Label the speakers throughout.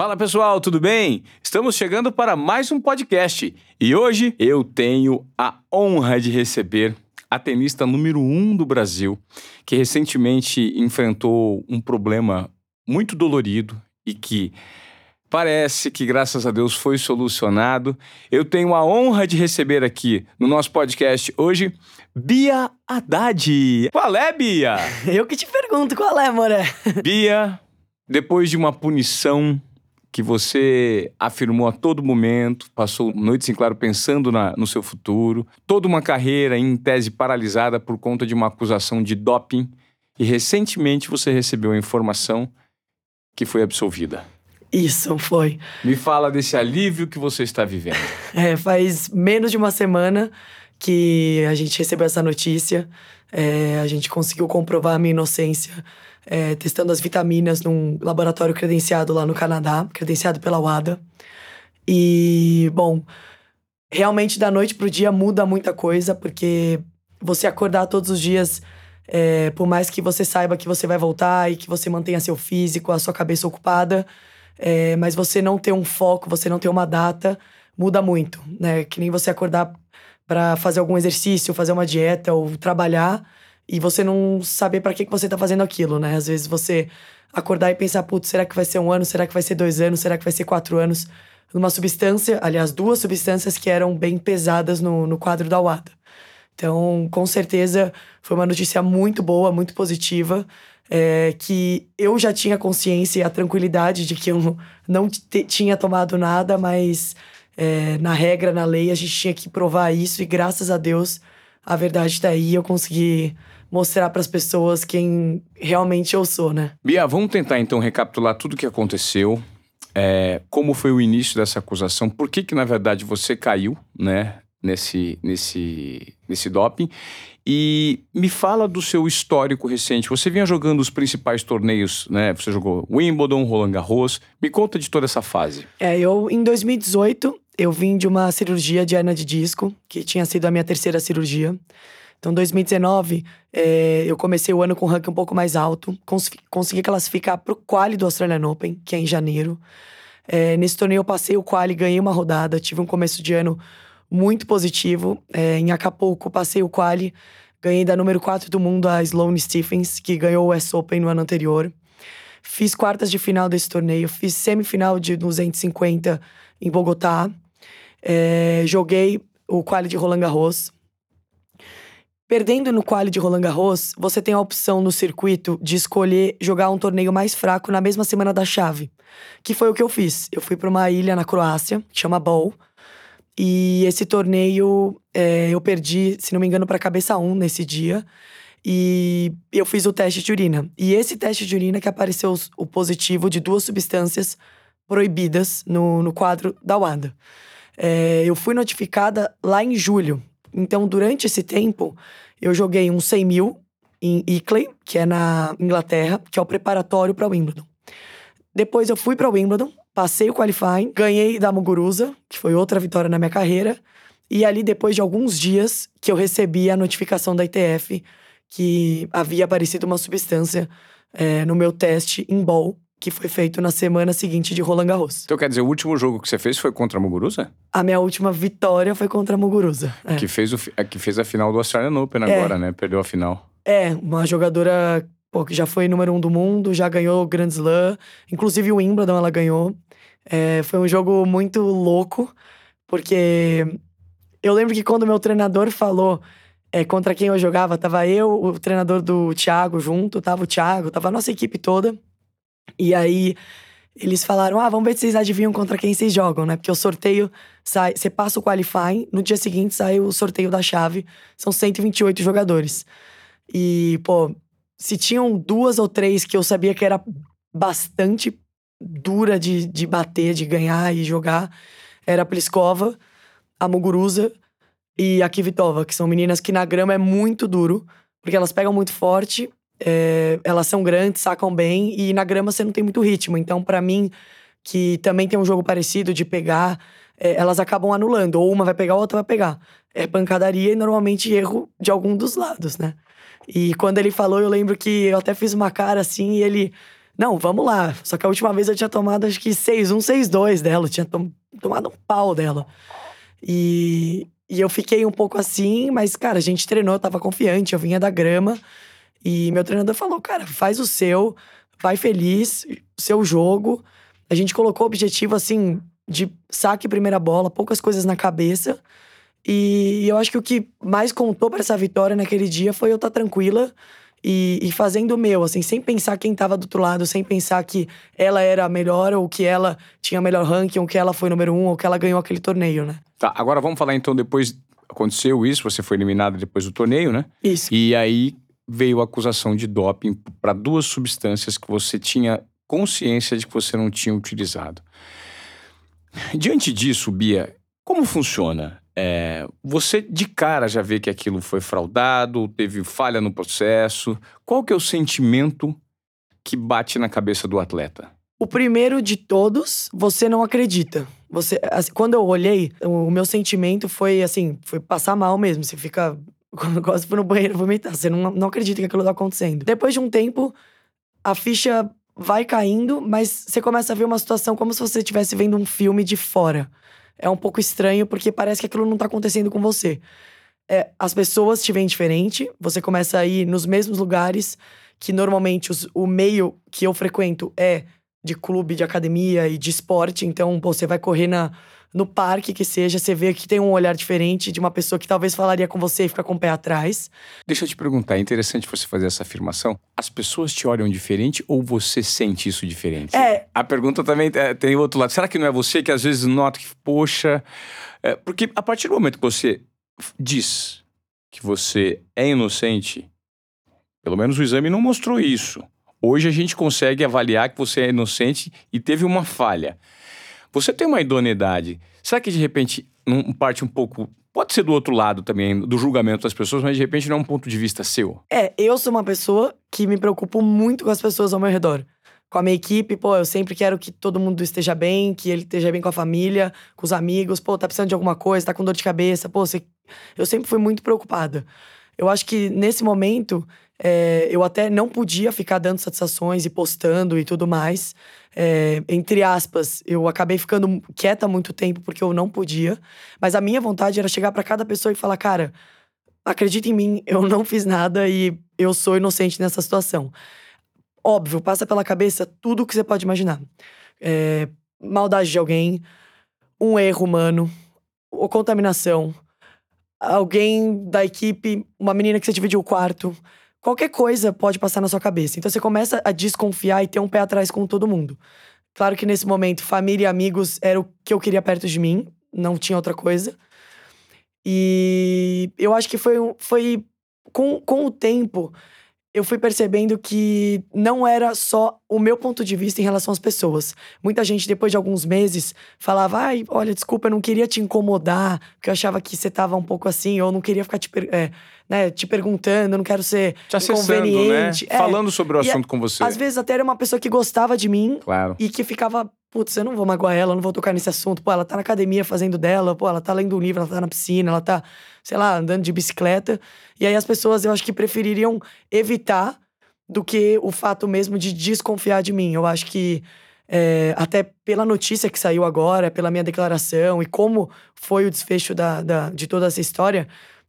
Speaker 1: Fala pessoal, tudo bem? Estamos chegando para mais um podcast e hoje eu tenho a honra de receber a tenista número um do Brasil, que recentemente enfrentou um problema muito dolorido e que parece que, graças a Deus, foi solucionado. Eu tenho a honra de receber aqui no nosso podcast hoje Bia Haddad. Qual é, Bia?
Speaker 2: Eu que te pergunto qual é, Moré.
Speaker 1: Bia, depois de uma punição que você afirmou a todo momento, passou noites em claro pensando na, no seu futuro, toda uma carreira em tese paralisada por conta de uma acusação de doping, e recentemente você recebeu a informação que foi absolvida.
Speaker 2: Isso, foi.
Speaker 1: Me fala desse alívio que você está vivendo.
Speaker 2: É, faz menos de uma semana que a gente recebeu essa notícia. É, a gente conseguiu comprovar a minha inocência é, testando as vitaminas num laboratório credenciado lá no Canadá, credenciado pela WADA. E, bom, realmente da noite pro dia muda muita coisa, porque você acordar todos os dias, é, por mais que você saiba que você vai voltar e que você mantenha seu físico, a sua cabeça ocupada, é, mas você não ter um foco, você não ter uma data, muda muito, né? Que nem você acordar para fazer algum exercício, fazer uma dieta ou trabalhar e você não saber para que, que você tá fazendo aquilo, né? Às vezes você acordar e pensar, putz, será que vai ser um ano? Será que vai ser dois anos? Será que vai ser quatro anos? Numa substância, aliás, duas substâncias que eram bem pesadas no, no quadro da UADA. Então, com certeza, foi uma notícia muito boa, muito positiva é, que eu já tinha consciência e a tranquilidade de que eu não tinha tomado nada, mas é, na regra, na lei, a gente tinha que provar isso e graças a Deus a verdade está aí. Eu consegui mostrar para as pessoas quem realmente eu sou, né?
Speaker 1: Bia, vamos tentar então recapitular tudo o que aconteceu. É, como foi o início dessa acusação? Por que que na verdade você caiu, né? Nesse, nesse, nesse doping e me fala do seu histórico recente. Você vinha jogando os principais torneios, né? Você jogou Wimbledon, Roland Garros. Me conta de toda essa fase.
Speaker 2: É, eu em 2018 eu vim de uma cirurgia de hernia de disco, que tinha sido a minha terceira cirurgia. Então, 2019, é, eu comecei o ano com um ranking um pouco mais alto, cons consegui classificar para o quali do Australian Open, que é em janeiro. É, nesse torneio eu passei o quali, ganhei uma rodada, tive um começo de ano muito positivo. É, em Acapulco, passei o quali, ganhei da número 4 do mundo, a Sloane Stephens, que ganhou o US Open no ano anterior. Fiz quartas de final desse torneio, fiz semifinal de 250 em Bogotá. É, joguei o quali de Roland Garros. Perdendo no quali de Roland Garros, você tem a opção no circuito de escolher jogar um torneio mais fraco na mesma semana da chave. Que foi o que eu fiz. Eu fui para uma ilha na Croácia, que chama Bol, e esse torneio é, eu perdi, se não me engano, para cabeça 1 nesse dia. E eu fiz o teste de urina. E esse teste de urina que apareceu o positivo de duas substâncias proibidas no, no quadro da WADA. É, eu fui notificada lá em julho. Então, durante esse tempo, eu joguei um 100 mil em Ickley, que é na Inglaterra, que é o preparatório para Wimbledon. Depois eu fui para Wimbledon, Passei o qualifying, ganhei da Muguruza, que foi outra vitória na minha carreira. E ali, depois de alguns dias, que eu recebi a notificação da ITF que havia aparecido uma substância é, no meu teste em bol, que foi feito na semana seguinte de Roland Garros.
Speaker 1: Então quer dizer, o último jogo que você fez foi contra a Muguruza?
Speaker 2: A minha última vitória foi contra a Muguruza.
Speaker 1: É. Que, fez o, que fez a final do Australian Open é. agora, né? Perdeu a final.
Speaker 2: É, uma jogadora pô, que já foi número um do mundo, já ganhou o Grand Slam. Inclusive o Wimbledon ela ganhou. É, foi um jogo muito louco, porque eu lembro que quando meu treinador falou é, contra quem eu jogava, tava eu, o treinador do Thiago junto, tava o Thiago, tava a nossa equipe toda. E aí eles falaram: ah, vamos ver se vocês adivinham contra quem vocês jogam, né? Porque o sorteio sai, você passa o qualifying, no dia seguinte sai o sorteio da chave, são 128 jogadores. E, pô, se tinham duas ou três que eu sabia que era bastante dura de, de bater, de ganhar e jogar, era a Pliskova, a Muguruza e a Kivitova, que são meninas que na grama é muito duro, porque elas pegam muito forte, é, elas são grandes, sacam bem, e na grama você não tem muito ritmo. Então, para mim, que também tem um jogo parecido de pegar, é, elas acabam anulando. Ou uma vai pegar, a outra vai pegar. É pancadaria e normalmente erro de algum dos lados, né? E quando ele falou, eu lembro que eu até fiz uma cara assim e ele Não, vamos lá. Só que a última vez eu tinha tomado acho que 6-1, 6-2 dela. Eu tinha tom tomado um pau dela. E, e eu fiquei um pouco assim, mas, cara, a gente treinou, eu tava confiante, eu vinha da grama. E meu treinador falou, cara, faz o seu, vai feliz, seu jogo. A gente colocou o objetivo, assim, de saque primeira bola, poucas coisas na cabeça. E eu acho que o que mais contou para essa vitória naquele dia foi eu estar tá tranquila e, e, fazendo o meu, assim, sem pensar quem tava do outro lado, sem pensar que ela era a melhor, ou que ela tinha melhor ranking, ou que ela foi número um, ou que ela ganhou aquele torneio, né?
Speaker 1: Tá, agora vamos falar então depois. Aconteceu isso, você foi eliminada depois do torneio, né?
Speaker 2: Isso.
Speaker 1: E aí veio a acusação de doping para duas substâncias que você tinha consciência de que você não tinha utilizado. Diante disso, Bia, como funciona? É, você de cara já vê que aquilo foi fraudado, teve falha no processo. Qual que é o sentimento que bate na cabeça do atleta?
Speaker 2: O primeiro de todos, você não acredita. Você, assim, quando eu olhei, o meu sentimento foi assim, foi passar mal mesmo. Você fica quando gosta de ir no banheiro vomitar, você não, não acredita que aquilo tá acontecendo. Depois de um tempo, a ficha vai caindo, mas você começa a ver uma situação como se você estivesse vendo um filme de fora é um pouco estranho porque parece que aquilo não tá acontecendo com você. É, as pessoas te veem diferente, você começa a ir nos mesmos lugares que normalmente os, o meio que eu frequento é de clube, de academia e de esporte. Então, pô, você vai correr na, no parque que seja, você vê que tem um olhar diferente de uma pessoa que talvez falaria com você e fica com o pé atrás.
Speaker 1: Deixa eu te perguntar, é interessante você fazer essa afirmação. As pessoas te olham diferente ou você sente isso diferente?
Speaker 2: É.
Speaker 1: A pergunta também é, tem outro lado. Será que não é você que às vezes nota que, poxa. É, porque a partir do momento que você diz que você é inocente, pelo menos o exame não mostrou isso. Hoje a gente consegue avaliar que você é inocente e teve uma falha. Você tem uma idoneidade. Será que de repente não parte um pouco. Pode ser do outro lado também, do julgamento das pessoas, mas de repente não é um ponto de vista seu?
Speaker 2: É, eu sou uma pessoa que me preocupo muito com as pessoas ao meu redor. Com a minha equipe, pô, eu sempre quero que todo mundo esteja bem, que ele esteja bem com a família, com os amigos. Pô, tá precisando de alguma coisa, tá com dor de cabeça. Pô, você... eu sempre fui muito preocupada. Eu acho que nesse momento é, eu até não podia ficar dando satisfações e postando e tudo mais. É, entre aspas, eu acabei ficando quieta muito tempo porque eu não podia. Mas a minha vontade era chegar para cada pessoa e falar: cara, acredita em mim, eu não fiz nada e eu sou inocente nessa situação. Óbvio, passa pela cabeça tudo o que você pode imaginar: é, maldade de alguém, um erro humano, ou contaminação, alguém da equipe, uma menina que você dividiu o quarto qualquer coisa pode passar na sua cabeça. Então você começa a desconfiar e ter um pé atrás com todo mundo. Claro que nesse momento, família e amigos era o que eu queria perto de mim, não tinha outra coisa. E eu acho que foi, foi com, com o tempo, eu fui percebendo que não era só o meu ponto de vista em relação às pessoas. Muita gente, depois de alguns meses, falava: ai, olha, desculpa, eu não queria te incomodar, porque eu achava que você tava um pouco assim, ou não queria ficar te, é, né, te perguntando, eu não quero ser te inconveniente.
Speaker 1: Né? É, Falando sobre o assunto com você.
Speaker 2: Às vezes até era uma pessoa que gostava de mim
Speaker 1: claro.
Speaker 2: e que ficava putz, eu não vou magoar ela, eu não vou tocar nesse assunto. Pô, ela tá na academia fazendo dela, pô, ela tá lendo um livro, ela tá na piscina, ela tá, sei lá, andando de bicicleta. E aí as pessoas, eu acho que prefeririam evitar do que o fato mesmo de desconfiar de mim. Eu acho que é, até pela notícia que saiu agora, pela minha declaração e como foi o desfecho da, da de toda essa história,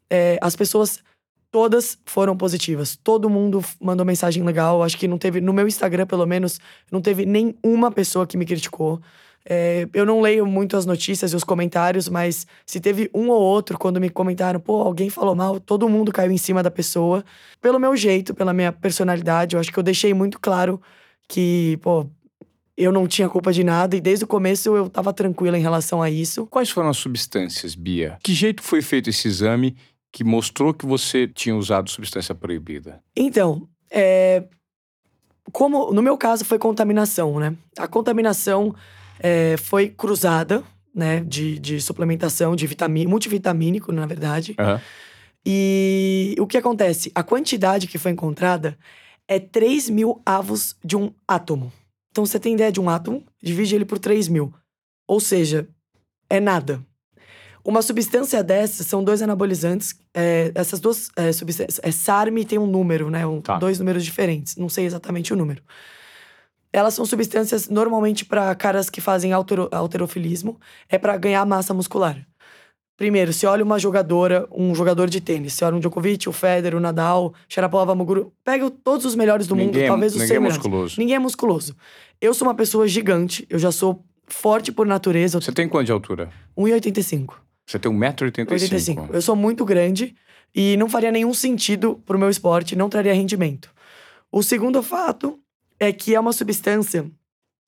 Speaker 2: é, as pessoas todas foram positivas. Todo mundo mandou mensagem legal. Acho que não teve, no meu Instagram, pelo menos, não teve nenhuma pessoa que me criticou. É, eu não leio muito as notícias e os comentários, mas se teve um ou outro quando me comentaram, pô, alguém falou mal, todo mundo caiu em cima da pessoa. Pelo meu jeito, pela minha personalidade, eu acho que eu deixei muito claro que, pô, eu não tinha culpa de nada e desde o começo eu tava tranquila em relação a isso.
Speaker 1: Quais foram as substâncias, Bia? Que jeito foi feito esse exame que mostrou que você tinha usado substância proibida?
Speaker 2: Então, é, como no meu caso foi contaminação, né? A contaminação é, foi cruzada, né? De, de suplementação de vitamina, multivitamínico, na verdade.
Speaker 1: Uhum.
Speaker 2: E o que acontece? A quantidade que foi encontrada é 3 mil avos de um átomo. Então você tem ideia de um átomo, divide ele por 3 mil. Ou seja, é nada. Uma substância dessas são dois anabolizantes. É, essas duas é, substâncias. É SARM tem um número, né? Um, tá. Dois números diferentes. Não sei exatamente o número. Elas são substâncias normalmente para caras que fazem altero, alterofilismo, é para ganhar massa muscular. Primeiro, se olha uma jogadora, um jogador de tênis, se olha um Djokovic, o Federer, o Nadal, Sharapova, Muguru, pega todos os melhores do
Speaker 1: Ninguém
Speaker 2: mundo,
Speaker 1: é-
Speaker 2: talvez os
Speaker 1: ninguém é
Speaker 2: 100 melhores.
Speaker 1: musculoso.
Speaker 2: Ninguém é musculoso. Eu sou uma pessoa gigante, eu já sou forte por natureza,
Speaker 1: Você tem quanto de altura?
Speaker 2: 1,85.
Speaker 1: Você tem 1,85m.
Speaker 2: 85. Eu sou muito grande e não faria nenhum sentido pro meu esporte, não traria rendimento. O segundo fato é que é uma substância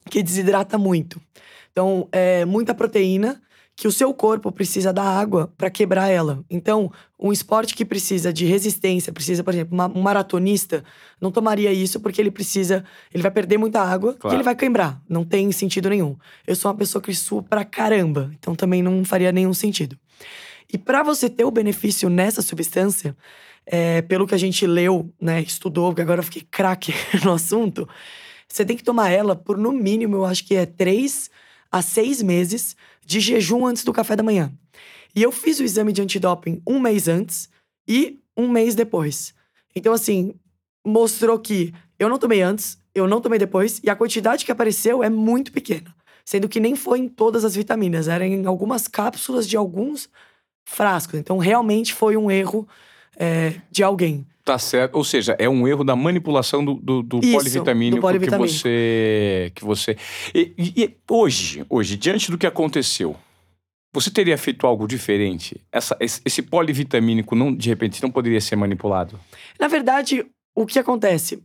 Speaker 2: que desidrata muito. Então, é muita proteína que o seu corpo precisa da água para quebrar ela. Então, um esporte que precisa de resistência, precisa, por exemplo, uma- um maratonista não tomaria isso porque ele precisa, ele vai perder muita água
Speaker 1: Claro.
Speaker 2: e ele vai quebrar. Não tem sentido nenhum. Eu sou uma pessoa que suo pra caramba, então também não faria nenhum sentido. E para você ter o benefício nessa substância, é, pelo que a gente leu, né, estudou, porque agora eu fiquei craque no assunto, você tem que tomar ela por no mínimo, eu acho que é três a seis meses de jejum antes do café da manhã. E eu fiz o exame de antidoping um mês antes e um mês depois. Então, assim, mostrou que eu não tomei antes, eu não tomei depois, e a quantidade que apareceu é muito pequena. Sendo que nem foi em todas as vitaminas, era em algumas cápsulas de alguns frascos. Então, realmente foi um erro é, de alguém.
Speaker 1: Tá certo. Ou seja, é um erro da manipulação do, do, do
Speaker 2: Isso,
Speaker 1: polivitamínico,
Speaker 2: do polivitamínico.
Speaker 1: que você. Que você... E, e- hoje, hoje, diante do que aconteceu, você teria feito algo diferente? Essa, esse, polivitamínico, não, de repente, não poderia ser manipulado?
Speaker 2: Na verdade, o que acontece?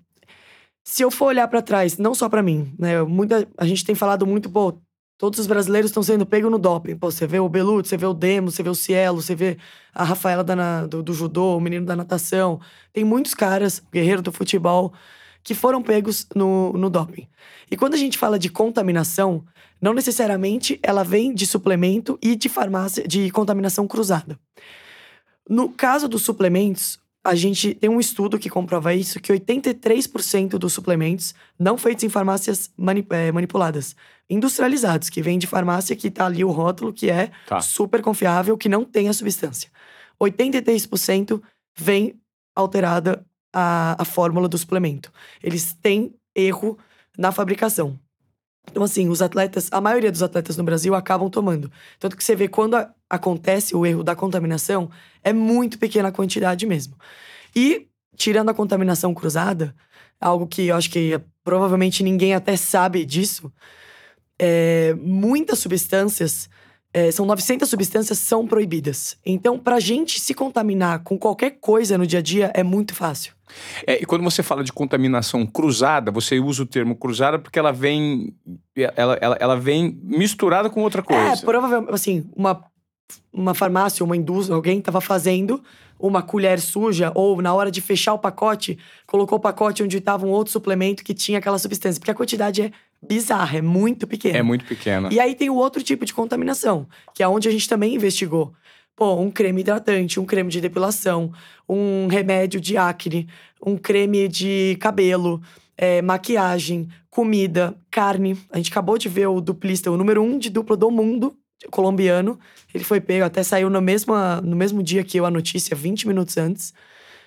Speaker 2: Se eu for olhar pra trás, não só pra mim, né? Muita, a gente tem falado muito, pô, todos os brasileiros estão sendo pegos no doping. Pô, você vê o Beluto, você vê o Demo, você vê o Cielo, você vê a Rafaela da do, do judô, o menino da natação. Tem muitos caras, guerreiro do futebol, que foram pegos no, no doping. E quando a gente fala de contaminação, não necessariamente ela vem de suplemento e de farmácia, de contaminação cruzada. No caso dos suplementos, a gente tem um estudo que comprova isso, que 83% dos suplementos não feitos em farmácias mani- eh, manipuladas, industrializados, que vem de farmácia que tá ali o rótulo, que é
Speaker 1: Tá.
Speaker 2: super confiável, que não tem a substância. 83% vem alterada a, a fórmula do suplemento. Eles têm erro na fabricação. Então, assim, os atletas, a maioria dos atletas no Brasil acabam tomando. Tanto que você vê quando a- acontece o erro da contaminação, é muito pequena a quantidade mesmo. E, tirando a contaminação cruzada, algo que eu acho que provavelmente ninguém até sabe disso, é, muitas substâncias, é, são 900 substâncias são proibidas. Então, pra gente se contaminar com qualquer coisa no dia a dia é muito fácil.
Speaker 1: É, e quando você fala de contaminação cruzada, você usa o termo cruzada porque ela vem. Ela, ela, ela vem misturada com outra coisa.
Speaker 2: É, provavelmente, assim, uma, uma farmácia, uma indústria, alguém tava fazendo uma colher suja, ou na hora de fechar o pacote, colocou o pacote onde tava um outro suplemento que tinha aquela substância. Porque a quantidade é bizarra, é muito pequena.
Speaker 1: É muito pequena.
Speaker 2: E aí tem o outro tipo de contaminação, que é onde a gente também investigou. Pô, um creme hidratante, um creme de depilação, um remédio de acne, um creme de cabelo, é, maquiagem, comida, carne. A gente acabou de ver o duplista, o número um de dupla do mundo, colombiano. Ele foi pego, até saiu no mesmo, no mesmo dia que eu a notícia, 20 minutos antes.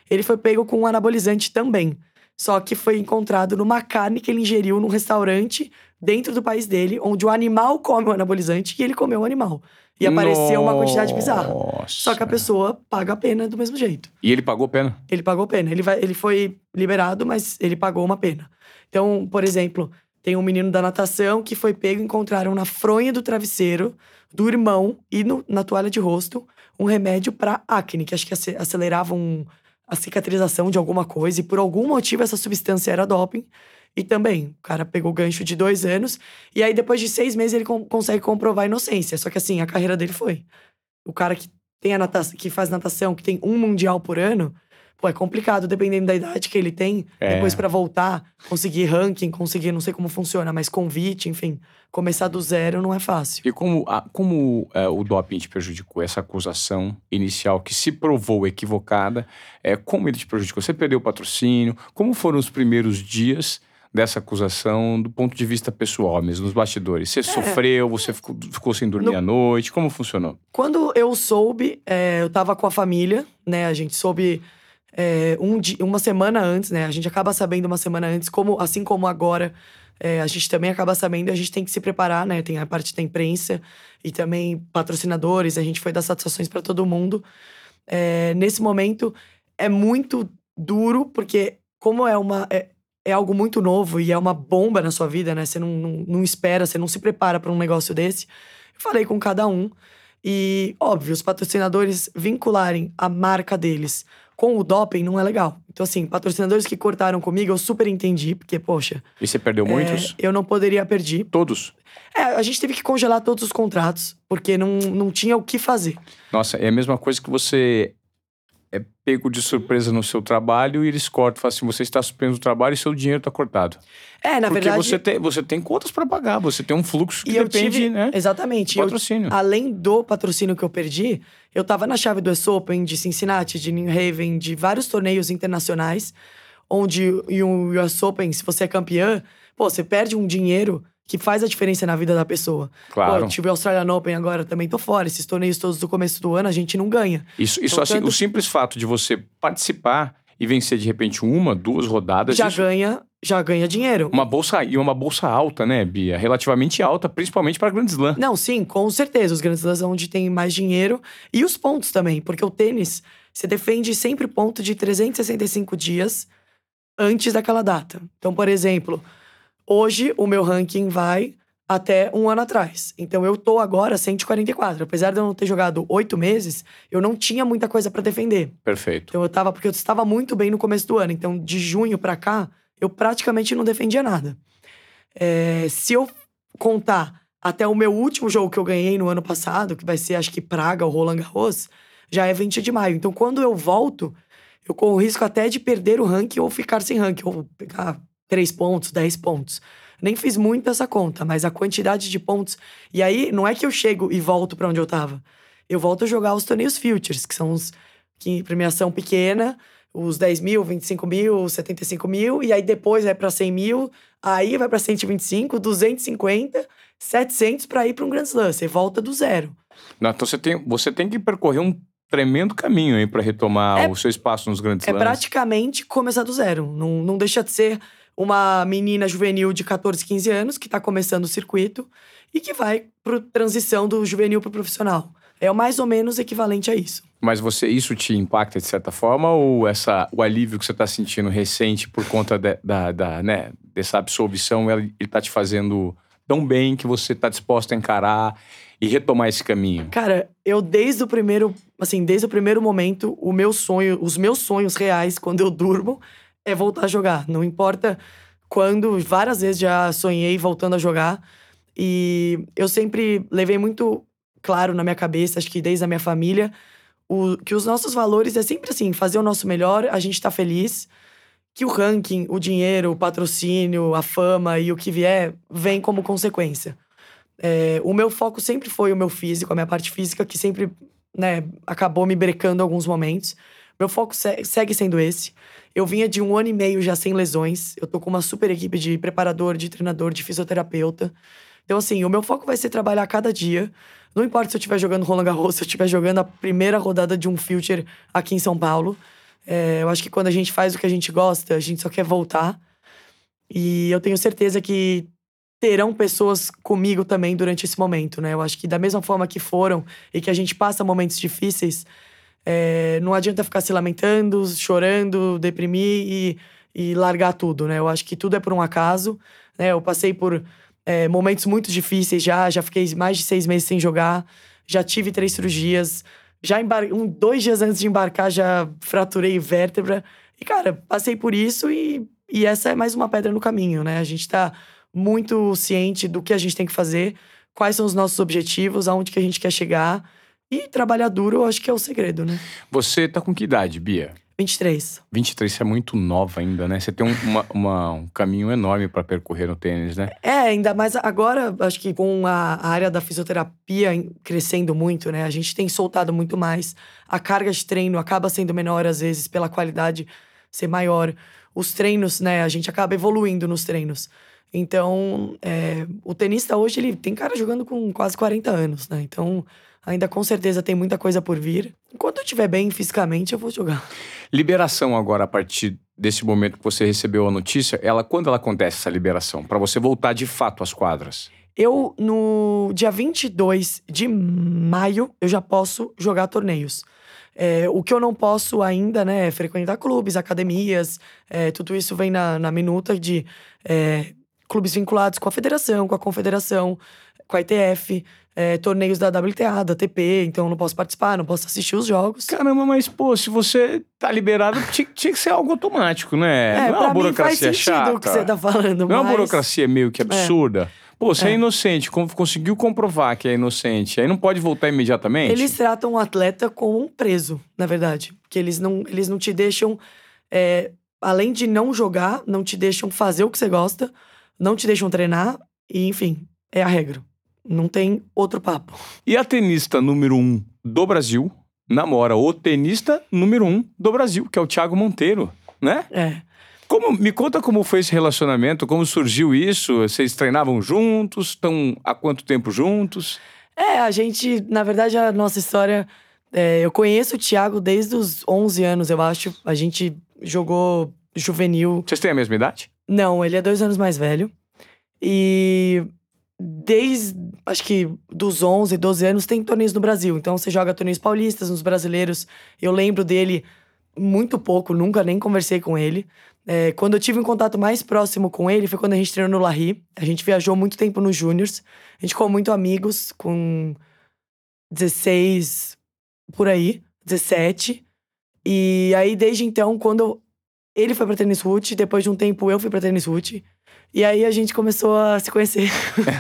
Speaker 2: Ele foi pego com um anabolizante também. Só que foi encontrado numa carne que ele ingeriu num restaurante dentro do país dele, onde o animal come o anabolizante e ele comeu o animal. E apareceu uma quantidade bizarra.
Speaker 1: Nossa.
Speaker 2: Só que a pessoa paga a pena do mesmo jeito.
Speaker 1: E ele pagou pena?
Speaker 2: Ele pagou pena. Ele, vai, ele foi liberado, mas ele pagou uma pena. Então, por exemplo, tem um menino da natação que foi pego e encontraram na fronha do travesseiro do irmão e no- na toalha de rosto um remédio para acne, que acho que ace- acelerava um- a cicatrização de alguma coisa. E por algum motivo essa substância era doping. E também, o cara pegou gancho de dois anos. E aí, depois de seis meses, ele con- consegue comprovar a inocência. Só que assim, a carreira dele foi. O cara que tem a natação, que faz natação, que tem um mundial por ano, pô, é complicado, dependendo da idade que ele tem.
Speaker 1: É.
Speaker 2: Depois pra voltar, conseguir ranking, conseguir, não sei como funciona, mas convite, enfim, começar do zero não é fácil.
Speaker 1: E como, a- como é, o doping te prejudicou, essa acusação inicial que se provou equivocada, é, como ele te prejudicou? Você perdeu o patrocínio? Como foram os primeiros dias dessa acusação do ponto de vista pessoal mesmo, nos bastidores? Você sofreu, você ficou, ficou sem dormir
Speaker 2: É. No-
Speaker 1: à noite? Como funcionou?
Speaker 2: Quando eu soube, é, eu tava com a família, né? A gente soube é, um di- uma semana antes, né? A gente acaba sabendo uma semana antes, como, assim como agora é, a gente também acaba sabendo, a gente tem que se preparar, né? Tem a parte da imprensa e também patrocinadores, a gente foi dar satisfações para todo mundo. É, nesse momento é muito duro, porque como é uma. É, é, algo muito novo e é uma bomba na sua vida, né? Você não, não, não espera, você não se prepara para um negócio desse. Eu falei com cada um. E, óbvio, os patrocinadores vincularem a marca deles com o doping não é legal. Então, assim, patrocinadores que cortaram comigo, eu super entendi, porque, poxa.
Speaker 1: E você perdeu muitos?
Speaker 2: É, eu não poderia perder.
Speaker 1: Todos?
Speaker 2: É, a gente teve que congelar todos os contratos, porque não, não tinha o que fazer.
Speaker 1: Nossa, é a mesma coisa que você pego de surpresa no seu trabalho e eles cortam, falam assim, você está suspenso do trabalho e seu dinheiro está cortado.
Speaker 2: É, na
Speaker 1: Porque
Speaker 2: verdade...
Speaker 1: você tem, você tem contas para pagar, você tem um fluxo que depende,
Speaker 2: tive,
Speaker 1: né?
Speaker 2: Exatamente.
Speaker 1: do patrocínio.
Speaker 2: Eu, além do patrocínio que eu perdi, eu tava na chave do US Open, de Cincinnati, de New Haven, de vários torneios internacionais, onde um US Open, se você é campeã, pô, você perde um dinheiro que faz a diferença na vida da pessoa.
Speaker 1: Claro.
Speaker 2: Pô, tive o Australian Open agora, também tô fora. Esses torneios todos do começo do ano, a gente não ganha.
Speaker 1: Isso, isso
Speaker 2: Então,
Speaker 1: assim,
Speaker 2: tanto-
Speaker 1: o simples fato de você participar e vencer de repente uma, duas rodadas,
Speaker 2: Já
Speaker 1: isso-
Speaker 2: ganha, já ganha dinheiro.
Speaker 1: uma bolsa e uma bolsa alta, né, Bia? Relativamente alta, principalmente para Grand Slam.
Speaker 2: Não, sim, com certeza. Os grandes lãs é onde tem mais dinheiro. E os pontos também, porque o tênis, você defende sempre ponto de 365 dias antes daquela data. Então, por exemplo, hoje o meu ranking vai até um ano atrás. Então, eu tô agora 144. Apesar de eu não ter jogado oito meses, eu não tinha muita coisa pra defender.
Speaker 1: Perfeito.
Speaker 2: Então, eu tava, porque eu estava muito bem no começo do ano. Então, de junho pra cá, eu praticamente não defendia nada. É, se eu contar até o meu último jogo que eu ganhei no ano passado, que vai ser, acho que Praga ou Roland Garros, já é 20 de maio. Então, quando eu volto, eu corro risco até de perder o ranking ou ficar sem ranking, ou pegar 3 pontos, 10 pontos. Nem fiz muito essa conta, mas a quantidade de pontos. E aí, não é que eu chego e volto pra onde eu tava. Eu volto a jogar os torneios Futures, que são os que premiação pequena, os 10 mil, 25 mil, 75 mil, e aí depois vai pra 100 mil, aí vai pra 125, 250, 700 pra ir pra um Grand Slam. Você volta do zero.
Speaker 1: Não, então você tem, você tem que percorrer um tremendo caminho aí para retomar
Speaker 2: É-
Speaker 1: o seu espaço nos grandes
Speaker 2: É
Speaker 1: slams.
Speaker 2: praticamente começar do zero. Não, não deixa de ser uma menina juvenil de 14, 15 anos que tá começando o circuito e que vai pro transição do juvenil pro profissional. É mais ou menos equivalente a isso.
Speaker 1: Mas você isso te impacta de certa forma ou essa o alívio que você está sentindo recente por conta de- da, da, né, dessa absolvição ele, ele tá te fazendo tão bem que você tá disposto a encarar e retomar esse caminho?
Speaker 2: Cara, eu desde o primeiro, assim, desde o primeiro momento, o meu sonho, os meus sonhos reais quando eu durmo é voltar a jogar. Não importa quando, várias vezes já sonhei voltando a jogar. E eu sempre levei muito claro na minha cabeça, acho que desde a minha família, o, que os nossos valores é sempre assim, fazer o nosso melhor, a gente tá feliz, que o ranking, o dinheiro, o patrocínio, a fama e o que vier vem como consequência. É, o meu foco sempre foi o meu físico, a minha parte física, que sempre né, acabou me brecando em alguns momentos. Meu foco se- segue sendo esse. Eu vinha de um ano e meio já sem lesões. Eu tô com uma super equipe de preparador, de treinador, de fisioterapeuta. Então, assim, o meu foco vai ser trabalhar cada dia. Não importa se eu estiver jogando Roland Garros, se eu estiver jogando a primeira rodada de um Future aqui em São Paulo. É, eu acho que quando a gente faz o que a gente gosta, a gente só quer voltar. E eu tenho certeza que terão pessoas comigo também durante esse momento, né? Eu acho que da mesma forma que foram e que a gente passa momentos difíceis, é, não adianta ficar se lamentando, chorando, deprimir e, e largar tudo, né? Eu acho que tudo é por um acaso, né? Eu passei por é, momentos muito difíceis já, já fiquei mais de seis meses sem jogar, já tive três cirurgias, já embar... um, dois dias antes de embarcar já fraturei vértebra. E, cara, passei por isso e, e essa é mais uma pedra no caminho, né? A gente tá muito ciente do que a gente tem que fazer, quais são os nossos objetivos, aonde que a gente quer chegar. E trabalhar duro, eu acho que é o segredo, né?
Speaker 1: Você tá com que idade, Bia?
Speaker 2: 23.
Speaker 1: 23, você é muito nova ainda, né? Você tem um, uma- uma- um caminho enorme para percorrer no tênis, né?
Speaker 2: É, ainda mais agora, acho que com a a área da fisioterapia crescendo muito, né? A gente tem soltado muito mais. A carga de treino acaba sendo menor, às vezes, pela qualidade ser maior. Os treinos, né? A gente acaba evoluindo nos treinos. Então, é, o tenista hoje, ele tem cara jogando com quase 40 anos, né? Então, ainda com certeza tem muita coisa por vir. Enquanto eu estiver bem fisicamente, eu vou jogar.
Speaker 1: Liberação agora, a partir desse momento que você recebeu a notícia, ela quando ela acontece essa liberação? para você voltar de fato às quadras?
Speaker 2: Eu, no dia 22 de maio, eu já posso jogar torneios. É, o que eu não posso ainda, né, é frequentar clubes, academias, é, tudo isso vem na, na minuta de é, clubes vinculados com a federação, com a confederação, com a ITF, é, torneios da WTA, da TP, então não posso participar, não posso assistir os jogos.
Speaker 1: Caramba, mas pô, se você tá liberado, tinha, tinha que ser algo automático, né?
Speaker 2: É,
Speaker 1: não é uma burocracia
Speaker 2: faz
Speaker 1: chata.
Speaker 2: o que você tá falando,
Speaker 1: Não
Speaker 2: mas...
Speaker 1: é uma burocracia meio que absurda. Pô, você é,
Speaker 2: É.
Speaker 1: inocente, con- conseguiu comprovar que é inocente, aí não pode voltar imediatamente?
Speaker 2: Eles tratam o atleta como um preso, na verdade. Que eles não, eles não te deixam. é, além de não jogar, não te deixam fazer o que você gosta, não te deixam treinar, e enfim, é a regra. Não tem outro papo.
Speaker 1: E a tenista número um do Brasil namora o tenista número um do Brasil, que é o Thiago Monteiro, né?
Speaker 2: É.
Speaker 1: Como, me conta como foi esse relacionamento, como surgiu isso? Vocês treinavam juntos? Estão há quanto tempo juntos?
Speaker 2: É, a gente, na verdade, a nossa história. é, eu conheço o Thiago desde os 11 anos, eu acho. A gente jogou juvenil.
Speaker 1: Vocês têm a mesma idade?
Speaker 2: Não, ele é dois anos mais velho. E desde, acho que dos 11, 12 anos, tem torneios no Brasil. Então você joga torneios paulistas, nos brasileiros. Eu lembro dele muito pouco, nunca nem conversei com ele. É, quando eu tive um contato mais próximo com ele foi quando a gente treinou no Larry. A gente viajou muito tempo nos Júniors. A gente ficou muito amigos com 16, por aí, 17. E aí, desde então, quando ele foi pra Tênis Root, depois de um tempo eu fui pra Tênis Root. E aí a gente começou a se conhecer.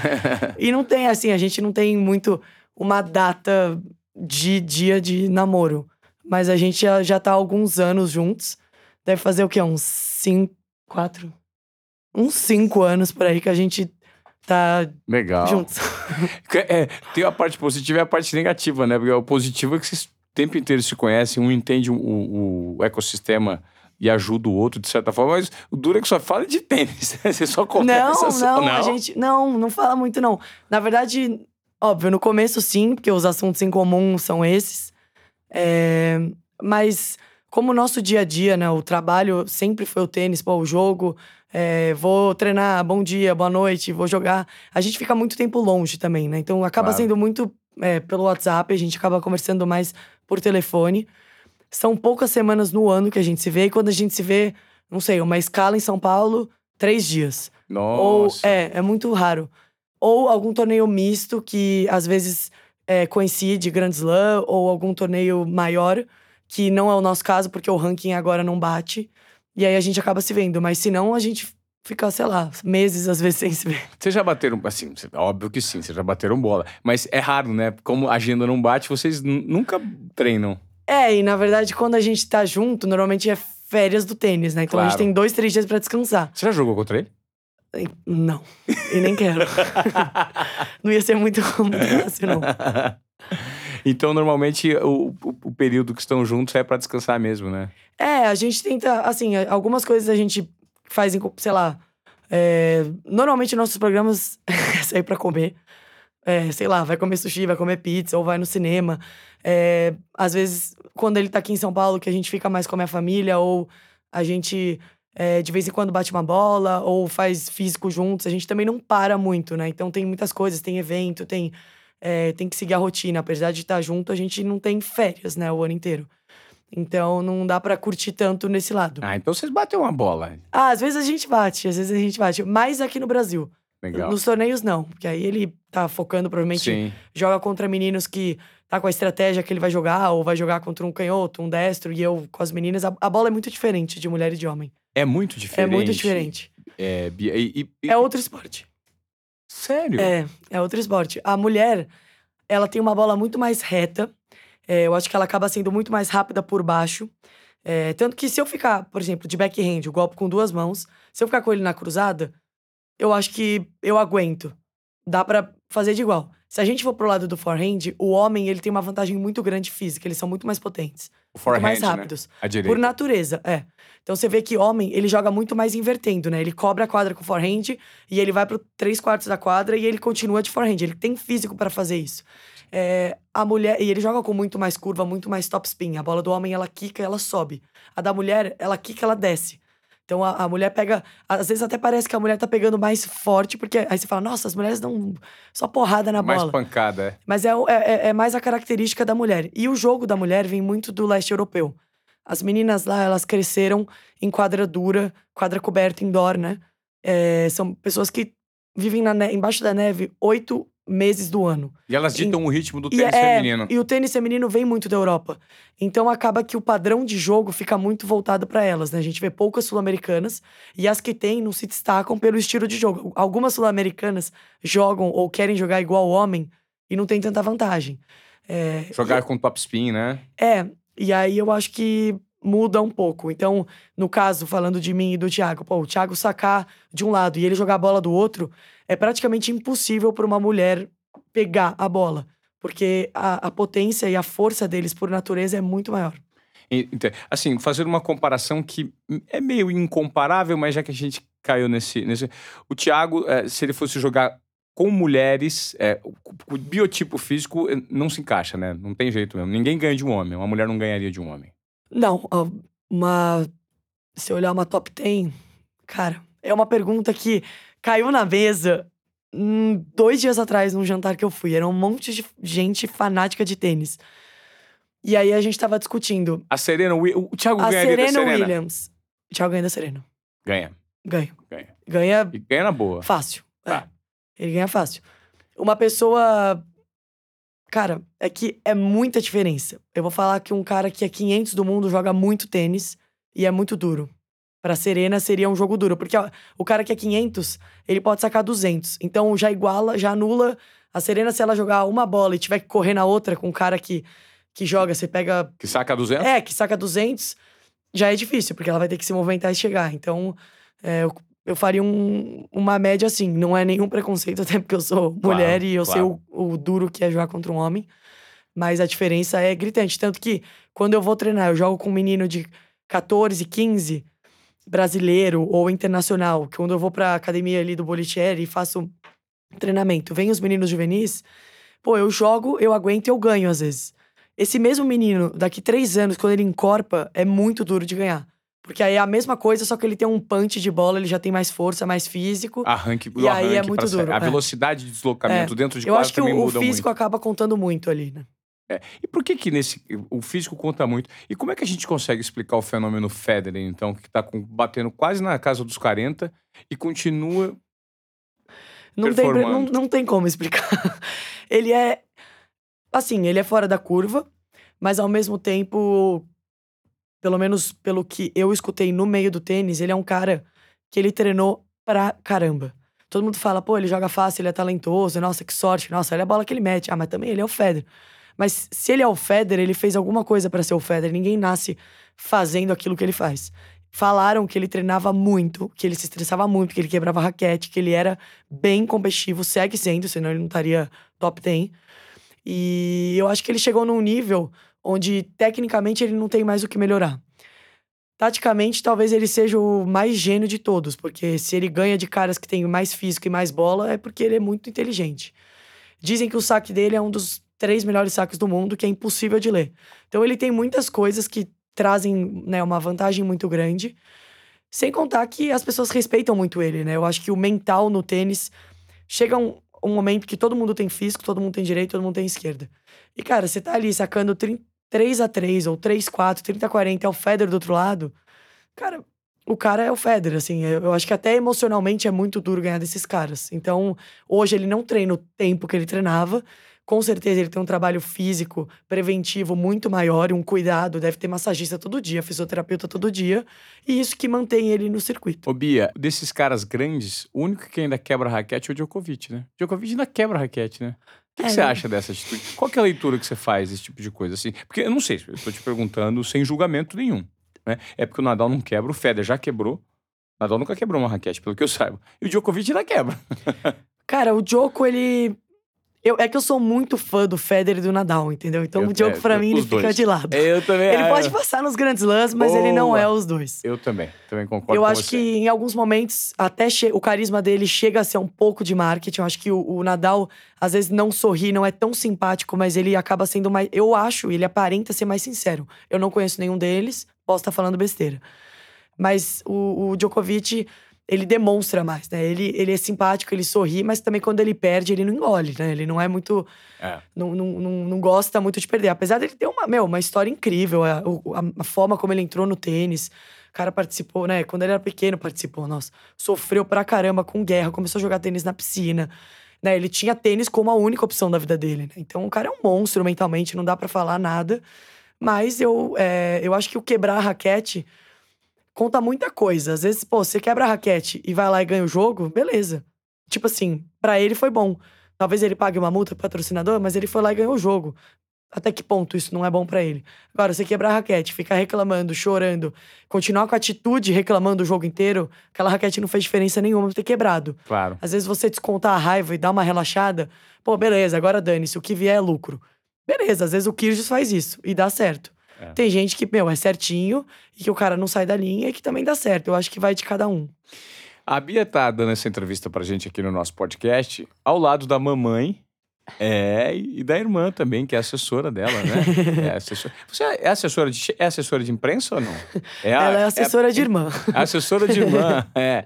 Speaker 2: e não tem, assim, a gente não tem muito uma data de dia de namoro. Mas a gente já, já tá há alguns anos juntos. Deve fazer o quê? Uns cinco, quatro? Uns cinco anos por aí que a gente tá
Speaker 1: Legal.
Speaker 2: juntos.
Speaker 1: É, tem a parte positiva e a parte negativa, né? Porque o positivo é que vocês o tempo inteiro se conhecem, um entende o, o- o ecossistema e ajuda o outro de certa forma, mas o duro é que só fala de tênis. né? Você só conversa
Speaker 2: Não,
Speaker 1: só.
Speaker 2: não, a gente. Não, não fala muito, não. Na verdade, óbvio, no começo sim, porque os assuntos em comum são esses. É, mas como o nosso dia a dia, né? O trabalho sempre foi o tênis, pô, o jogo. é, vou treinar, bom dia, boa noite, vou jogar. A gente fica muito tempo longe também, né? Então acaba
Speaker 1: Claro.
Speaker 2: sendo muito é, pelo WhatsApp, a gente acaba conversando mais por telefone. São poucas semanas no ano que a gente se vê, e quando a gente se vê, não sei, uma escala em São Paulo, três dias. Ou
Speaker 1: Nossa.
Speaker 2: é, é muito raro. Ou algum torneio misto que às vezes é, coincide Grand Slam ou algum torneio maior, que não é o nosso caso, porque o ranking agora não bate. E aí a gente acaba se vendo. Mas se não, a gente fica, sei lá, meses às vezes sem se ver.
Speaker 1: Vocês já bateram, assim, óbvio que sim, vocês já bateram bola. Mas é raro, né? Como a agenda não bate, vocês nu- nunca treinam.
Speaker 2: É, e na verdade, quando a gente tá junto, normalmente é férias do tênis, né? Então a gente
Speaker 1: Claro.
Speaker 2: tem dois, três dias pra descansar.
Speaker 1: Você já jogou contra ele?
Speaker 2: Não. E nem quero. não ia ser muito, muito fácil, não.
Speaker 1: então, normalmente, o, o- o período que estão juntos é pra descansar mesmo, né?
Speaker 2: É, a gente tenta, assim, algumas coisas a gente faz em, sei lá. é, normalmente nossos programas é sair pra comer. É, sei lá, vai comer sushi, vai comer pizza, ou vai no cinema. É, às vezes, quando ele tá aqui em São Paulo, que a gente fica mais com a minha família, ou a gente é, de vez em quando bate uma bola, ou faz físico juntos, a gente também não para muito, né? Então tem muitas coisas, tem evento, tem, é, tem que seguir a rotina. Apesar de estar junto, a gente não tem férias, né, o ano inteiro. Então não dá pra curtir tanto nesse lado.
Speaker 1: Ah, então vocês batem uma bola.
Speaker 2: Ah, às vezes a gente bate, às vezes a gente bate. Mais aqui no Brasil.
Speaker 1: Legal.
Speaker 2: Nos torneios, não. Porque aí ele tá focando, provavelmente,
Speaker 1: Sim.
Speaker 2: joga contra meninos que tá com a estratégia que ele vai jogar, ou vai jogar contra um canhoto, um destro, e eu com as meninas. A, a bola é muito diferente de mulher e de homem.
Speaker 1: É muito diferente.
Speaker 2: É muito diferente.
Speaker 1: É, e, e-
Speaker 2: É outro esporte.
Speaker 1: Sério?
Speaker 2: É, é outro esporte. A mulher, ela tem uma bola muito mais reta. É, eu acho que ela acaba sendo muito mais rápida por baixo. É, tanto que se eu ficar, por exemplo, de backhand, o golpe com duas mãos, se eu ficar com ele na cruzada, eu acho que eu aguento. Dá pra fazer de igual. Se a gente for pro lado do forehand, o homem ele tem uma vantagem muito grande física, eles são muito mais potentes,
Speaker 1: O forehand,
Speaker 2: mais
Speaker 1: né?
Speaker 2: rápidos.
Speaker 1: A direita.
Speaker 2: Por natureza, é. Então você vê que homem, ele joga muito mais invertendo, né? Ele cobra a quadra com forehand e ele vai pro três quartos da quadra e ele continua de forehand. Ele tem físico para fazer isso. É, a mulher, e ele joga com muito mais curva, muito mais top spin. A bola do homem, ela quica, ela sobe. A da mulher, ela quica, ela desce. Então a, a mulher pega. Às vezes até parece que a mulher tá pegando mais forte, porque aí você fala, nossa, as mulheres dão só porrada na
Speaker 1: Mais
Speaker 2: bola.
Speaker 1: pancada, é.
Speaker 2: Mas é, é, é- é mais a característica da mulher. E o jogo da mulher vem muito do leste europeu. As meninas lá, elas cresceram em quadra dura, quadra coberta indoor, né? É, são pessoas que vivem na ne- embaixo da neve oito meses do ano.
Speaker 1: E elas ditam o ritmo do
Speaker 2: E,
Speaker 1: tênis
Speaker 2: é,
Speaker 1: feminino.
Speaker 2: e o tênis feminino vem muito da Europa. Então acaba que o padrão de jogo fica muito voltado para elas, né? A gente vê poucas sul-americanas e as que tem não se destacam pelo estilo de jogo. Algumas sul-americanas jogam ou querem jogar igual homem e não tem tanta vantagem. É,
Speaker 1: Jogar com top spin, né?
Speaker 2: é, e aí eu acho que muda um pouco. Então, no caso, falando de mim e do Thiago, pô, o Thiago sacar de um lado e ele jogar a bola do outro, é praticamente impossível para uma mulher pegar a bola. Porque a, a potência e a força deles, por natureza, é muito maior.
Speaker 1: Assim, fazer uma comparação que é meio incomparável, mas já que a gente caiu nesse. nesse... O Thiago, eh, se ele fosse jogar com mulheres, eh, o, biotipo físico eh, não se encaixa, né? Não tem jeito mesmo. Ninguém ganha de um homem. Uma mulher não ganharia de um homem.
Speaker 2: Não, uma. Se eu olhar uma top 10, cara, é uma pergunta que caiu na mesa hum, dois dias atrás num jantar que eu fui. Era um monte de gente fanática de tênis. E aí a gente tava discutindo.
Speaker 1: A Serena, Wi- o Thiago
Speaker 2: A
Speaker 1: ganharia da
Speaker 2: Serena
Speaker 1: Serena.
Speaker 2: Williams. Thiago ganha da Serena.
Speaker 1: Ganha,
Speaker 2: Ganha.
Speaker 1: ganha.
Speaker 2: Ganha
Speaker 1: E ganha na boa.
Speaker 2: fácil.
Speaker 1: Tá.
Speaker 2: É. Ele ganha fácil. Uma pessoa. Cara, é que é muita diferença. Eu vou falar que um cara que é 500 do mundo joga muito tênis e é muito duro. Pra Serena seria um jogo duro, porque ó, o cara que é 500, ele pode sacar 200. Então já iguala, já anula. A Serena, se ela jogar uma bola e tiver que correr na outra com um cara que, que joga, você pega
Speaker 1: Que saca 200?
Speaker 2: é, que saca 200, já é difícil, porque ela vai ter que se movimentar e chegar. Então, é, eu, eu faria um- uma média assim. Não é nenhum preconceito, até porque eu sou mulher e eu sei
Speaker 1: claro.
Speaker 2: o, o duro que é jogar contra um homem. Mas a diferença é gritante. Tanto que, quando eu vou treinar, eu jogo com um menino de 14, 15, brasileiro ou internacional. que Quando eu vou pra academia ali do Bolitieri e faço treinamento, vem os meninos juvenis, pô, eu jogo, eu aguento e eu ganho às vezes. Esse mesmo menino, daqui três anos, quando ele encorpa, é muito duro de ganhar. Porque aí é a mesma coisa, só que ele tem um punch de bola, ele já tem mais força, mais físico.
Speaker 1: Arranque, o
Speaker 2: E aí é muito duro,
Speaker 1: A
Speaker 2: é.
Speaker 1: velocidade de deslocamento dentro de
Speaker 2: eu
Speaker 1: quadra
Speaker 2: acho que
Speaker 1: também
Speaker 2: o, o
Speaker 1: muda
Speaker 2: físico
Speaker 1: muito.
Speaker 2: acaba contando muito ali, né?
Speaker 1: E por que que nesse o físico conta muito? E como é que a gente consegue explicar o fenômeno Federer, então, que tá com- batendo quase na casa dos 40 e continua
Speaker 2: Não tem, não, não tem como explicar. ele é. Assim, ele é fora da curva, mas ao mesmo tempo, pelo menos pelo que eu escutei no meio do tênis, ele é um cara que ele treinou pra caramba. Todo mundo fala, pô, ele joga fácil, ele é talentoso, nossa, que sorte, nossa, olha a bola que ele mete. Ah, mas também ele é o Federer. Mas se ele é o Federer, ele fez alguma coisa pra ser o Federer. Ninguém nasce fazendo aquilo que ele faz. Falaram que ele treinava muito, que ele se estressava muito, que ele quebrava raquete, que ele era bem competitivo, segue sendo, senão ele não estaria top 10. E eu acho que ele chegou num nível onde, tecnicamente, ele não tem mais o que melhorar. Taticamente, talvez ele seja o mais gênio de todos, porque se ele ganha de caras que têm mais físico e mais bola, é porque ele é muito inteligente. Dizem que o saque dele é um dos três melhores saques do mundo, que é impossível de ler. Então ele tem muitas coisas que trazem né, uma vantagem muito grande. Sem contar que as pessoas respeitam muito ele, né? Eu acho que o mental no tênis chega um, um momento que todo mundo tem físico, todo mundo tem direito, todo mundo tem esquerda. E, cara, você tá ali sacando 30, 3 a 3 ou 3 4 30 a 40 é o Federer do outro lado. Cara, o cara é o Federer, assim. Eu acho que até emocionalmente é muito duro ganhar desses caras. Então, hoje ele não treina o tempo que ele treinava. Com certeza ele tem um trabalho físico preventivo muito maior e um cuidado. Deve ter massagista todo dia, fisioterapeuta todo dia. E isso que mantém ele no circuito.
Speaker 1: Ô, Bia, desses caras grandes, o único que ainda quebra raquete é o Djokovic, né? Djokovic ainda quebra raquete, né? O que, que
Speaker 2: É,
Speaker 1: você
Speaker 2: né?
Speaker 1: acha dessa atitude? Qual que é a leitura que você faz desse tipo de coisa? Assim, porque eu não sei, eu tô te perguntando sem julgamento nenhum. Né? É porque o Nadal não quebra, o Federer já quebrou. O Nadal nunca quebrou uma raquete, pelo que eu saiba. E o Djokovic ainda quebra.
Speaker 2: Cara, o Joko, ele. Eu, é que eu sou muito fã do Federer e do Nadal, entendeu? Então
Speaker 1: Eu-
Speaker 2: o Djokovic,
Speaker 1: é,
Speaker 2: pra mim, ele
Speaker 1: dois.
Speaker 2: fica de lado.
Speaker 1: Eu também.
Speaker 2: Ele
Speaker 1: ah,
Speaker 2: pode passar nos grandes lãs, mas ele não
Speaker 1: Boa.
Speaker 2: é os dois.
Speaker 1: Eu também, também concordo
Speaker 2: Eu acho
Speaker 1: você.
Speaker 2: que em alguns momentos, até o carisma dele chega a ser um pouco de marketing. Eu acho que o, o Nadal, às vezes, não sorri, não é tão simpático, mas ele acaba sendo mais. Eu acho, ele aparenta ser mais sincero. Eu não conheço nenhum deles, posso estar falando besteira. Mas o, o Djokovic, ele demonstra mais, né? Ele, ele é simpático, ele sorri, mas também quando ele perde, ele não engole, né? Ele não é muito
Speaker 1: É.
Speaker 2: não, não, não, não gosta muito de perder. Apesar dele ter uma, meu, uma história incrível, a, o- a, a forma como ele entrou no tênis. O cara participou, né? Quando ele era pequeno, participou, nossa. Sofreu pra caramba com guerra, começou a jogar tênis na piscina. Né? Ele tinha tênis como a única opção da vida dele. Né? Então o cara é um monstro mentalmente, não dá pra falar nada. Mas eu, é, eu acho que o quebrar a raquete conta muita coisa. Às vezes, pô, você quebra a raquete e vai lá e ganha o jogo, beleza. Tipo assim, pra ele foi bom. Talvez ele pague uma multa pro patrocinador, mas ele foi lá e ganhou o jogo. Até que ponto isso não é bom pra ele? Agora, você quebrar a raquete, ficar reclamando, chorando, continuar com a atitude reclamando o jogo inteiro, aquela raquete não fez diferença nenhuma pra ter quebrado.
Speaker 1: Claro.
Speaker 2: Às vezes você descontar a raiva e dar uma relaxada, pô, beleza, agora dane-se, o que vier é lucro. Beleza, às vezes o Kyrgios faz isso e dá certo.
Speaker 1: É.
Speaker 2: Tem gente que, meu, é certinho e que o cara não sai da linha e que também dá certo. Eu acho que vai de cada um.
Speaker 1: A Bia tá dando essa entrevista pra gente aqui no nosso podcast, ao lado da mamãe. É, e da irmã também, que é assessora dela, né? É assessora. Você é assessora de, é assessora de imprensa ou não? É a-
Speaker 2: Ela é assessora de irmã.
Speaker 1: a assessora de irmã, é.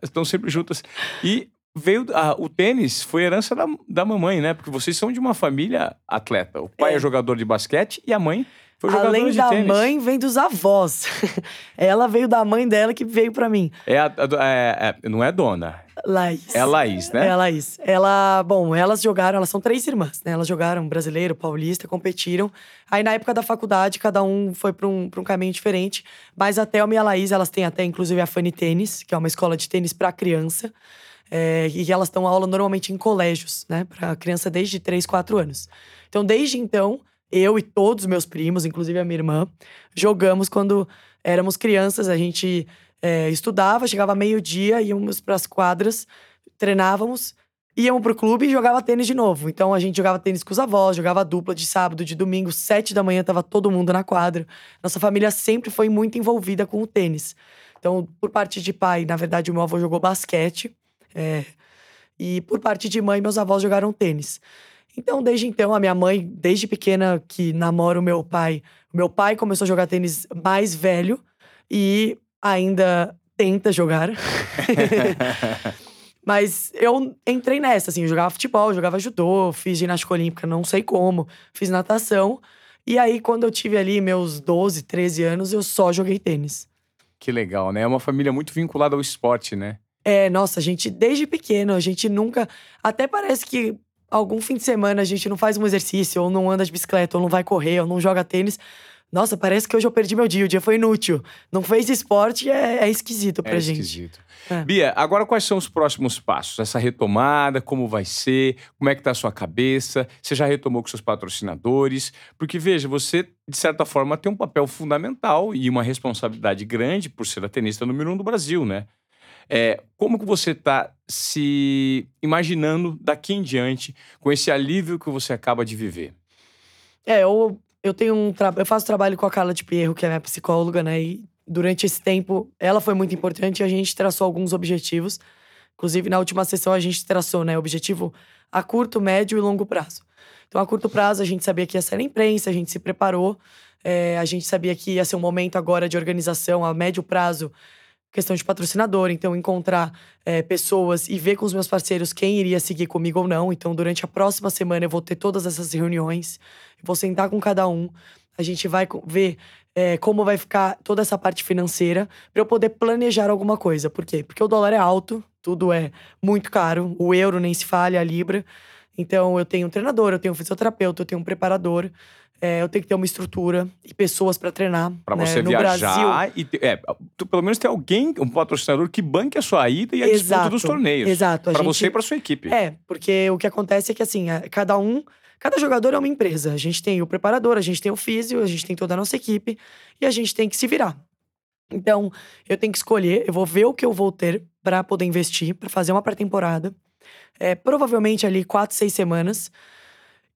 Speaker 1: Estão sempre juntas. E veio. a- o tênis foi herança da, da mamãe, né? Porque vocês são de uma família atleta. O pai é,
Speaker 2: É.
Speaker 1: jogador de basquete e a mãe foi
Speaker 2: Além da
Speaker 1: tênis.
Speaker 2: mãe, vem dos avós. Ela veio da mãe dela que veio pra mim.
Speaker 1: É a- é- é- não é dona.
Speaker 2: Laís.
Speaker 1: É a Laís, né?
Speaker 2: É a Laís. Ela, bom, elas jogaram, elas são três irmãs, né? Elas jogaram brasileiro, paulista, competiram. Aí na época da faculdade, cada um foi pra um, pra um caminho diferente. Mas a Thelma e a Laís, elas têm até inclusive a Funny Tênis, que é uma escola de tênis pra criança. É, e elas dão aula normalmente em colégios, né? Pra criança desde 3, 4 anos. Então, desde então, eu e todos os meus primos, inclusive a minha irmã, jogamos quando éramos crianças. A gente é, estudava, chegava meio-dia, íamos pras quadras, treinávamos, íamos pro clube e jogava tênis de novo. Então a gente jogava tênis com os avós, jogava dupla de sábado, de domingo, sete da manhã, tava todo mundo na quadra. Nossa família sempre foi muito envolvida com o tênis. Então, por parte de pai, na verdade, o meu avô jogou basquete. é, e por parte de mãe, meus avós jogaram tênis. Então, desde então, a minha mãe, desde pequena que namora o meu pai, o meu pai começou a jogar tênis mais velho e ainda tenta jogar. Mas eu entrei nessa, assim, eu jogava futebol, jogava judô, fiz ginástica olímpica, não sei como, fiz natação. E aí, quando eu tive ali meus 12, 13 anos, eu só joguei tênis.
Speaker 1: Que legal, né? É uma família muito vinculada ao esporte, né?
Speaker 2: É, nossa, a gente, desde pequeno, a gente nunca. Até parece que algum fim de semana a gente não faz um exercício, ou não anda de bicicleta, ou não vai correr, ou não joga tênis. Nossa, parece que hoje eu perdi meu dia, o dia foi inútil. Não fez esporte é, é esquisito pra
Speaker 1: é
Speaker 2: gente.
Speaker 1: esquisito.
Speaker 2: É.
Speaker 1: Bia, agora quais são os próximos passos? Essa retomada, como vai ser? Como é que tá a sua cabeça? Você já retomou com seus patrocinadores? Porque, veja, você, de certa forma, tem um papel fundamental e uma responsabilidade grande por ser a tenista número um do Brasil, né? É, como que você está se imaginando daqui em diante com esse alívio que você acaba de viver?
Speaker 2: É, eu, eu tenho um eu faço trabalho com a Carla de Pierro, que é minha psicóloga, né? E durante esse tempo, ela foi muito importante e a gente traçou alguns objetivos. Inclusive, na última sessão, a gente traçou, né? Objetivo a curto, médio e longo prazo. Então, a curto prazo, a gente sabia que ia ser na imprensa, a gente se preparou. É, a gente sabia que ia ser um momento agora de organização a médio prazo, questão de patrocinador. Então, encontrar é, pessoas e ver com os meus parceiros quem iria seguir comigo ou não. Então, durante a próxima semana, eu vou ter todas essas reuniões. Vou sentar com cada um. A gente vai ver é, como vai ficar toda essa parte financeira para eu poder planejar alguma coisa. Por quê? Porque o dólar é alto, tudo é muito caro, o euro nem se fale, a libra. Então eu tenho um treinador, eu tenho um fisioterapeuta, eu tenho um preparador, é, eu tenho que ter uma estrutura e pessoas para treinar.
Speaker 1: Para
Speaker 2: né?
Speaker 1: você
Speaker 2: no
Speaker 1: viajar
Speaker 2: Brasil,
Speaker 1: e é, tu, pelo menos ter alguém, um patrocinador que banque a sua ida e a disputa
Speaker 2: Exato,
Speaker 1: dos torneios.
Speaker 2: Exato.
Speaker 1: Para você e para sua equipe.
Speaker 2: É, porque o que acontece é que assim, é, cada um, cada jogador é uma empresa. A gente tem o preparador, a gente tem o físio, a gente tem toda a nossa equipe e a gente tem que se virar. Então, eu tenho que escolher, eu vou ver o que eu vou ter para poder investir, para fazer uma pré-temporada. É, provavelmente ali quatro, seis semanas.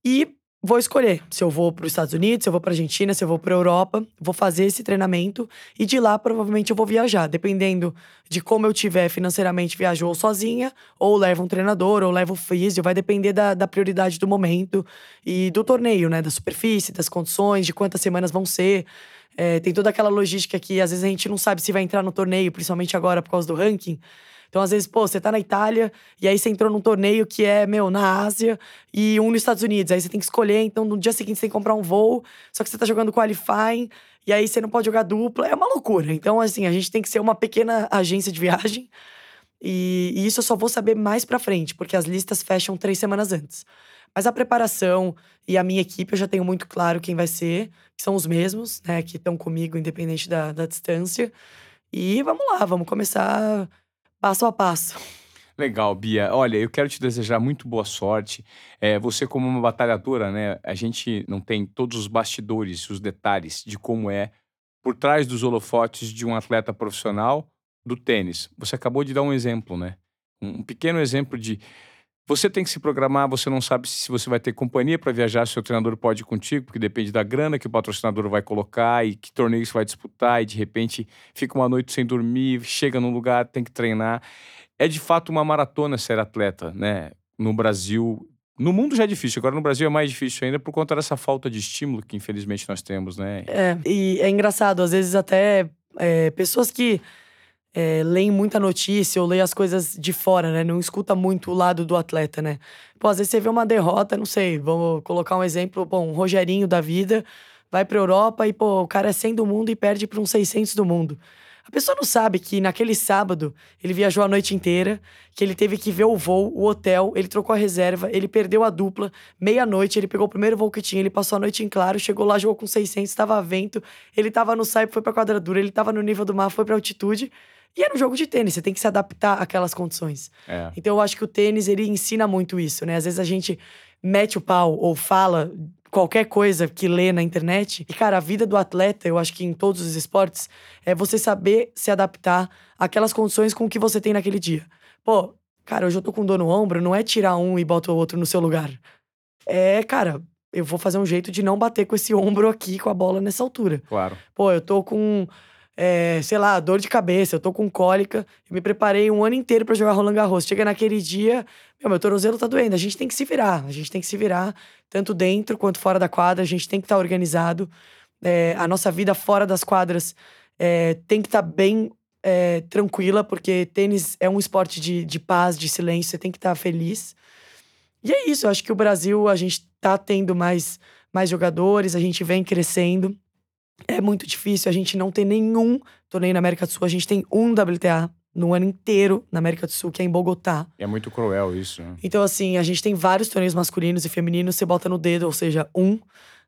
Speaker 2: E vou escolher se eu vou para os Estados Unidos, se eu vou para Argentina, se eu vou para Europa, vou fazer esse treinamento e de lá provavelmente eu vou viajar, dependendo de como eu tiver financeiramente, viajo ou sozinha, ou levo um treinador, ou levo físio, vai depender da, da prioridade do momento e do torneio, né, da superfície, das condições, de quantas semanas vão ser. É, tem toda aquela logística que às vezes a gente não sabe se vai entrar no torneio, principalmente agora por causa do ranking. Então, às vezes, pô, você tá na Itália e aí você entrou num torneio que é, meu, na Ásia e um nos Estados Unidos. Aí você tem que escolher, então no dia seguinte você tem que comprar um voo, só que você tá jogando qualifying e aí você não pode jogar dupla. É uma loucura. Então, assim, a gente tem que ser uma pequena agência de viagem. E, e isso eu só vou saber mais pra frente, porque as listas fecham três semanas antes. Mas a preparação e a minha equipe eu já tenho muito claro quem vai ser, que são os mesmos, né, que estão comigo, independente da, da distância. E vamos lá, vamos começar passo a passo.
Speaker 1: Legal, Bia. Olha, eu quero te desejar muito boa sorte. É, você, como uma batalhadora, né? A gente não tem todos os bastidores, os detalhes de como é por trás dos holofotes de um atleta profissional do tênis. Você acabou de dar um exemplo, né? Um pequeno exemplo de você tem que se programar, você não sabe se você vai ter companhia para viajar, se o treinador pode ir contigo, porque depende da grana que o patrocinador vai colocar e que torneio você vai disputar, e de repente fica uma noite sem dormir, chega num lugar, tem que treinar. É de fato uma maratona ser atleta, né? No Brasil. No mundo já é difícil, agora no Brasil é mais difícil ainda por conta dessa falta de estímulo que infelizmente nós temos, né?
Speaker 2: É, e é engraçado, às vezes até é, pessoas que é, leem muita notícia ou leem as coisas de fora, né? Não escuta muito o lado do atleta, né? Pô, às vezes você vê uma derrota, não sei, vamos colocar um exemplo, bom, um Rogerinho da vida vai pra Europa e, pô, o cara é 100 do mundo e perde pra uns 600 do mundo. A pessoa não sabe que naquele sábado ele viajou a noite inteira, que ele teve que ver o voo, o hotel, ele trocou a reserva, ele perdeu a dupla, meia-noite, ele pegou o primeiro voo que tinha, ele passou a noite em claro, chegou lá, jogou com 600, estava vento, ele tava no saipo, foi pra quadradura, ele tava no nível do mar, foi pra altitude. E era um jogo de tênis, você tem que se adaptar àquelas condições.
Speaker 1: É.
Speaker 2: Então eu acho que o tênis, ele ensina muito isso, né? Às vezes a gente mete o pau ou fala qualquer coisa que lê na internet. E, cara, a vida do atleta, eu acho que em todos os esportes, é você saber se adaptar àquelas condições com o que você tem naquele dia. Pô, cara, hoje eu tô com dor no ombro, não é tirar um e bota o outro no seu lugar. É, cara, eu vou fazer um jeito de não bater com esse ombro aqui com a bola nessa altura.
Speaker 1: Claro.
Speaker 2: Pô, eu tô com é, sei lá, dor de cabeça, eu tô com cólica, eu me preparei um ano inteiro para jogar Roland Garros. Chega naquele dia, meu, meu tornozelo tá doendo. A gente tem que se virar, a gente tem que se virar, tanto dentro quanto fora da quadra, a gente tem que estar tá organizado. É, a nossa vida fora das quadras é, tem que estar tá bem é, tranquila, porque tênis é um esporte de, de paz, de silêncio, você tem que estar tá feliz. E é isso, eu acho que o Brasil, a gente tá tendo mais, mais jogadores, a gente vem crescendo. É muito difícil, a gente não tem nenhum torneio na América do Sul. A gente tem um WTA no ano inteiro na América do Sul, que é em Bogotá.
Speaker 1: É muito cruel isso. Né?
Speaker 2: Então, assim, a gente tem vários torneios masculinos e femininos, você bota no dedo, ou seja, um.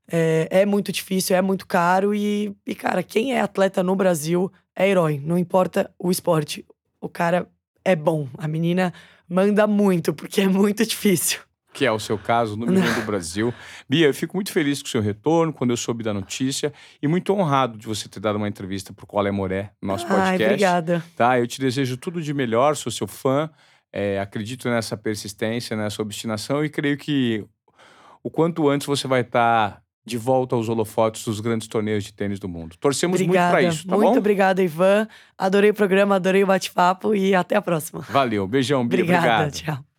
Speaker 2: É, é muito difícil, é muito caro e, e, cara, quem é atleta no Brasil é herói. Não importa o esporte. O cara é bom. A menina manda muito, porque é muito difícil
Speaker 1: que é o seu caso, no do Brasil. Bia, eu fico muito feliz com o seu retorno, quando eu soube da notícia, e muito honrado de você ter dado uma entrevista para o Qual é Moré, nosso podcast.
Speaker 2: Ai, obrigada.
Speaker 1: Tá, eu te desejo tudo de melhor, sou seu fã, é, acredito nessa persistência, nessa obstinação, e creio que o quanto antes você vai estar tá de volta aos holofotes dos grandes torneios de tênis do mundo. Torcemos
Speaker 2: obrigada.
Speaker 1: muito para isso, tá
Speaker 2: muito
Speaker 1: bom?
Speaker 2: obrigada, Ivan. Adorei o programa, adorei o bate-papo e até a próxima.
Speaker 1: Valeu, beijão, Bia,
Speaker 2: obrigada,
Speaker 1: obrigado.
Speaker 2: tchau.